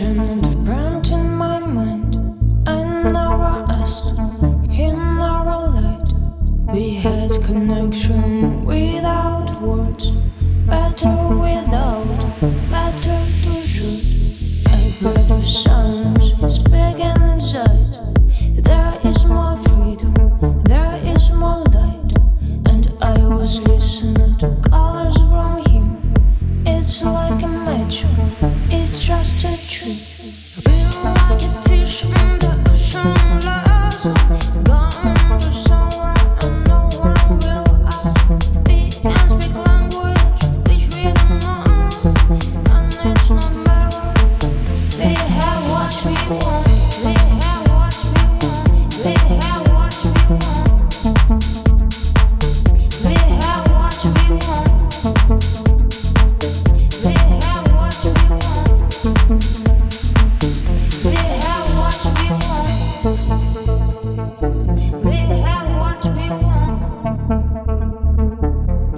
and in my mind. Never asked, he never lied. We had connection without words, better without, better to shoot. I could have sung.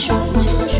trust you.